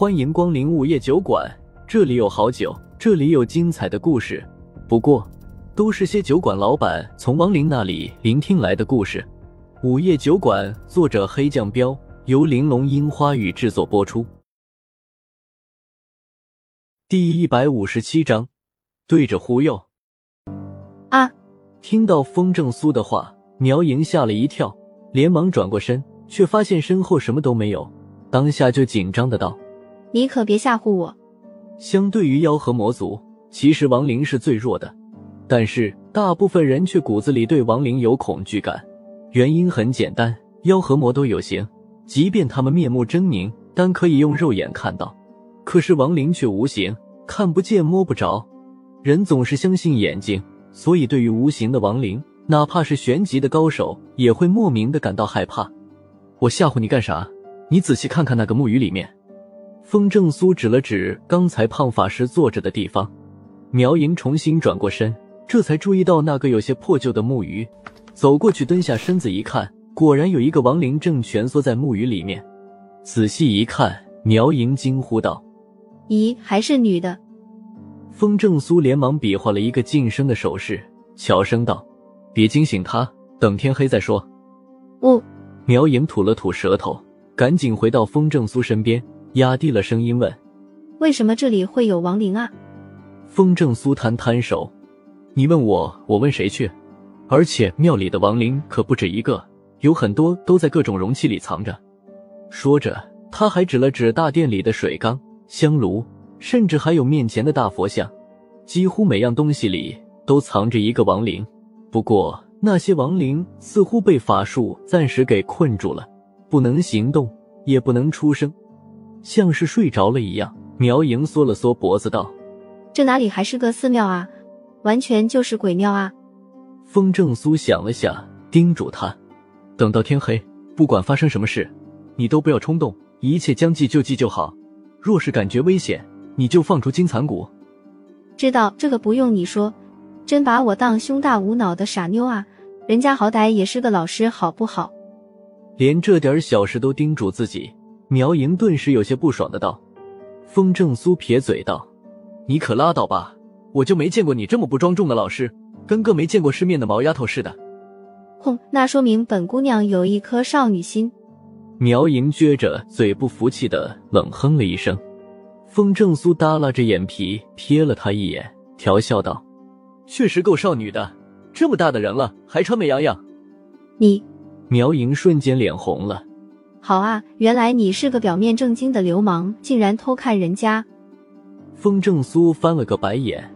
欢迎光临午夜酒馆，这里有好酒，这里有精彩的故事。不过，都是些酒馆老板从亡灵那里聆听来的故事。午夜酒馆，作者黑酱标，由玲珑樱花雨制作播出。第一百五十七章，对着忽悠。啊！听到风正苏的话，苗莹吓了一跳，连忙转过身，却发现身后什么都没有，当下就紧张的道：“你可别吓唬我！”相对于妖和魔族，其实亡灵是最弱的，但是大部分人却骨子里对亡灵有恐惧感。原因很简单，妖和魔都有形，即便他们面目狰狞，但可以用肉眼看到。可是亡灵却无形，看不见摸不着。人总是相信眼睛，所以对于无形的亡灵，哪怕是玄级的高手，也会莫名的感到害怕。我吓唬你干啥？你仔细看看那个木鱼里面。风正苏指了指刚才胖法师坐着的地方，苗莹重新转过身，这才注意到那个有些破旧的木鱼，走过去蹲下身子一看，果然有一个亡灵正蜷缩在木鱼里面。仔细一看，苗莹惊呼道。咦，还是女的？风正苏连忙比划了一个噤声的手势，悄声道：“别惊醒她，等天黑再说。”哦。苗莹吐了吐舌头，赶紧回到风正苏身边，压低了声音问：“为什么这里会有亡灵啊？”风正苏摊摊手：“你问我，我问谁去？而且庙里的亡灵可不止一个，有很多都在各种容器里藏着。”说着，他还指了指大殿里的水缸。香炉，甚至还有面前的大佛像，几乎每样东西里都藏着一个亡灵。不过那些亡灵似乎被法术暂时给困住了，不能行动，也不能出声，像是睡着了一样。苗莹缩了缩脖子道：“这哪里还是个寺庙啊，完全就是鬼庙啊！”风正苏想了想，叮嘱他：“等到天黑，不管发生什么事，你都不要冲动，一切将计就计就好。”若是感觉危险，你就放出金蚕蛊。知道这个不用你说，真把我当胸大无脑的傻妞啊！人家好歹也是个老师，好不好？连这点小事都叮嘱自己，苗莹顿时有些不爽的道。风正苏撇嘴道：“你可拉倒吧，我就没见过你这么不庄重的老师，跟个没见过世面的毛丫头似的。”哼，那说明本姑娘有一颗少女心。苗莹撅着嘴，不服气的冷哼了一声。风正苏耷拉着眼皮瞥了他一眼，调笑道：“确实够少女的，这么大的人了，还穿美羊羊。”你，苗莹瞬间脸红了。好啊，原来你是个表面正经的流氓，竟然偷看人家。风正苏翻了个白眼：“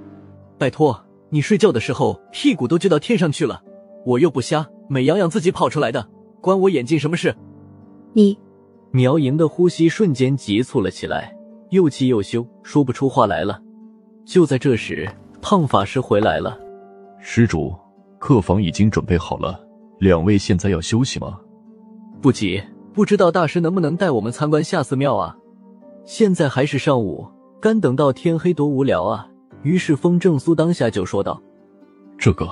拜托，你睡觉的时候屁股都撅到天上去了，我又不瞎，美羊羊自己跑出来的，关我眼睛什么事？”你，苗莹的呼吸瞬间急促了起来，又气又羞，说不出话来了。就在这时，胖法师回来了。施主，客房已经准备好了，两位现在要休息吗？不急，不知道大师能不能带我们参观下寺庙啊？现在还是上午，干等到天黑多无聊啊！于是风正苏当下就说道：“这个。”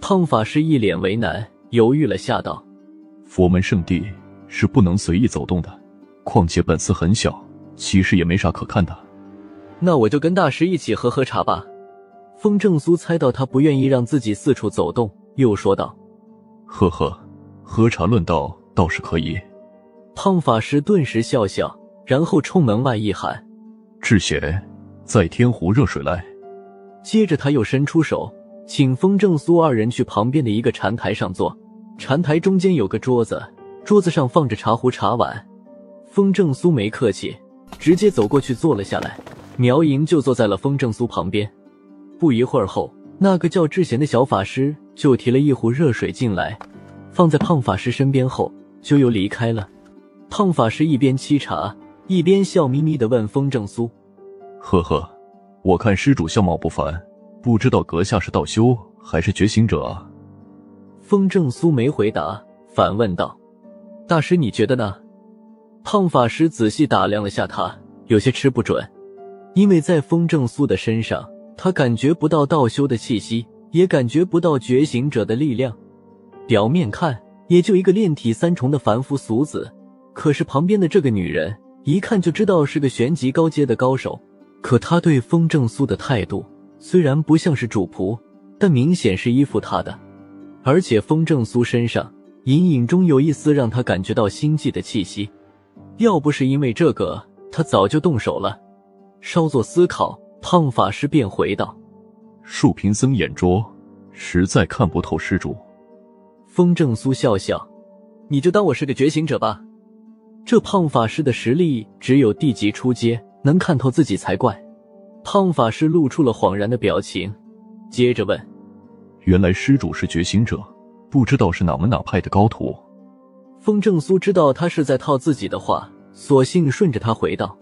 胖法师一脸为难，犹豫了下道：“佛门圣地。”是不能随意走动的，况且本寺很小，其实也没啥可看的。那我就跟大师一起喝喝茶吧。风正苏猜到他不愿意让自己四处走动，又说道：“呵呵，喝茶论道倒是可以。”胖法师顿时笑笑，然后冲门外一喊：“智贤，再添壶热水来。”接着他又伸出手，请风正苏二人去旁边的一个禅台上坐。禅台中间有个桌子。桌子上放着茶壶、茶碗，风正苏没客气，直接走过去坐了下来。苗莹就坐在了风正苏旁边。不一会儿后，那个叫智贤的小法师就提了一壶热水进来，放在胖法师身边后，就又离开了。胖法师一边沏茶，一边笑眯眯的问风正苏：“呵呵，我看施主相貌不凡，不知道阁下是道修还是觉醒者啊？”风正苏没回答，反问道。大师，你觉得呢？胖法师仔细打量了下他，有些吃不准，因为在风正苏的身上，他感觉不到道修的气息，也感觉不到觉醒者的力量。表面看，也就一个炼体三重的凡夫俗子，可是旁边的这个女人一看就知道是个玄级高阶的高手。可她对风正苏的态度虽然不像是主仆，但明显是依附他的。而且风正苏身上隐隐中有一丝让他感觉到心悸的气息。要不是因为这个，他早就动手了。稍作思考，胖法师便回道：“树贫僧眼拙，实在看不透施主。”风正苏笑笑：“你就当我是个觉醒者吧。”这胖法师的实力只有地级初阶，能看透自己才怪。胖法师露出了恍然的表情，接着问：“原来施主是觉醒者，不知道是哪门哪派的高徒？”风正苏知道他是在套自己的话，索性顺着他回道：“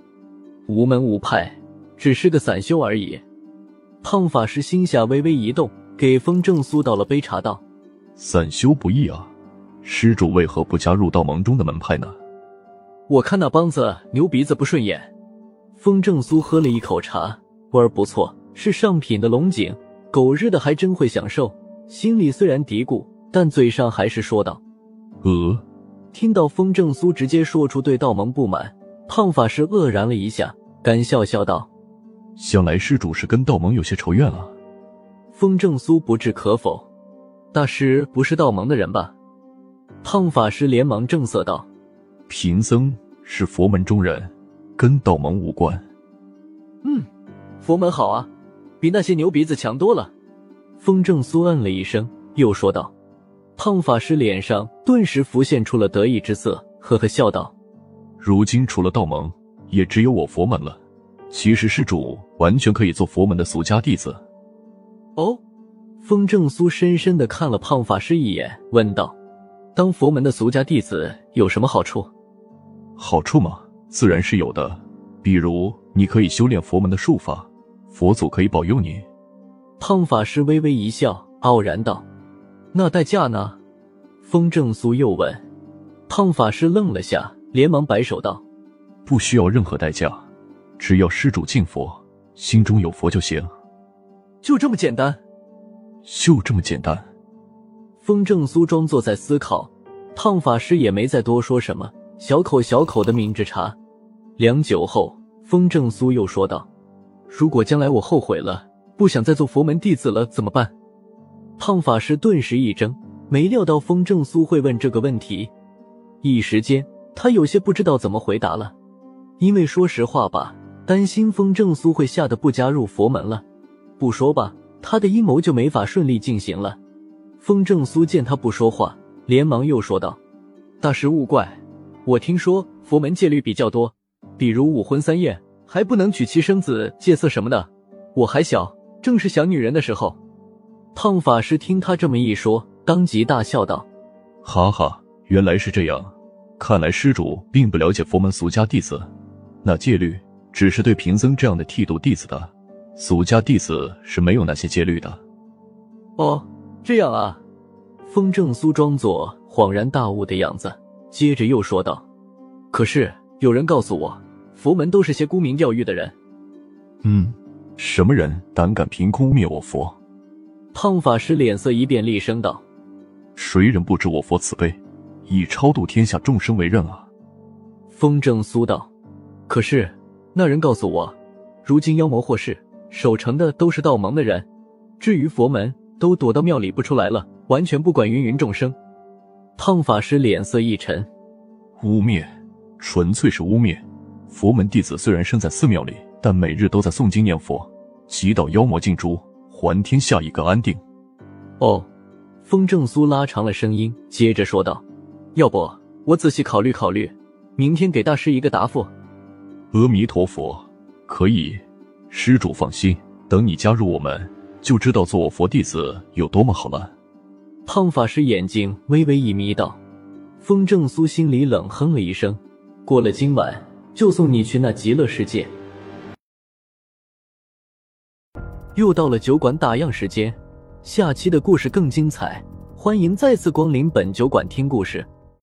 无门无派，只是个散修而已。”胖法师心下微微一动，给风正苏倒了杯茶，道：“散修不易啊，施主为何不加入道盟中的门派呢？”我看那帮子牛鼻子不顺眼。风正苏喝了一口茶，味儿不错，是上品的龙井，狗日的还真会享受。心里虽然嘀咕，但嘴上还是说道：“呃。”听到风正苏直接说出对道盟不满，胖法师愕然了一下，干笑笑道：“想来施主是跟道盟有些仇怨了。”风正苏不置可否：“大师不是道盟的人吧？”胖法师连忙正色道：“贫僧。”是佛门中人，跟道盟无关。嗯，佛门好啊，比那些牛鼻子强多了。风正苏嗯了一声，又说道：“胖法师脸上顿时浮现出了得意之色，呵呵笑道：‘如今除了道盟，也只有我佛门了。其实施主完全可以做佛门的俗家弟子。’哦。”风正苏深深的看了胖法师一眼，问道：“当佛门的俗家弟子有什么好处？”好处嘛，自然是有的。比如，你可以修炼佛门的术法，佛祖可以保佑你。胖法师微微一笑，傲然道：“那代价呢？”风正苏又问。胖法师愣了下，连忙摆手道：“不需要任何代价，只要施主敬佛，心中有佛就行。就这么简单？就这么简单？”风正苏装作在思考，胖法师也没再多说什么。小口小口的抿着茶，良久后，风正苏又说道：“如果将来我后悔了，不想再做佛门弟子了，怎么办？”胖法师顿时一怔，没料到风正苏会问这个问题，一时间他有些不知道怎么回答了。因为说实话吧，担心风正苏会吓得不加入佛门了。不说吧，他的阴谋就没法顺利进行了。风正苏见他不说话，连忙又说道：“大师勿怪。”我听说佛门戒律比较多，比如五荤三宴，还不能娶妻生子、戒色什么的。我还小，正是想女人的时候。胖法师听他这么一说，当即大笑道：“哈哈，原来是这样。看来施主并不了解佛门俗家弟子，那戒律只是对贫僧这样的剃度弟子的，俗家弟子是没有那些戒律的。”哦，这样啊。风正苏装作恍然大悟的样子。接着又说道：“可是有人告诉我，佛门都是些沽名钓誉的人。”嗯，什么人胆敢凭空污蔑我佛？胖法师脸色一变，厉声道：“谁人不知我佛慈悲，以超度天下众生为任啊？”风正苏道：“可是那人告诉我，如今妖魔祸世，守城的都是道盟的人，至于佛门，都躲到庙里不出来了，完全不管芸芸众生。”胖法师脸色一沉，污蔑，纯粹是污蔑。佛门弟子虽然身在寺庙里，但每日都在诵经念佛，祈祷妖魔尽诛，还天下一个安定。哦，风正苏拉长了声音，接着说道：“要不我仔细考虑考虑，明天给大师一个答复。”阿弥陀佛，可以，施主放心，等你加入我们，就知道做我佛弟子有多么好了。胖法师眼睛微微一眯，道：“风正苏心里冷哼了一声，过了今晚就送你去那极乐世界。”又到了酒馆打烊时间，下期的故事更精彩，欢迎再次光临本酒馆听故事。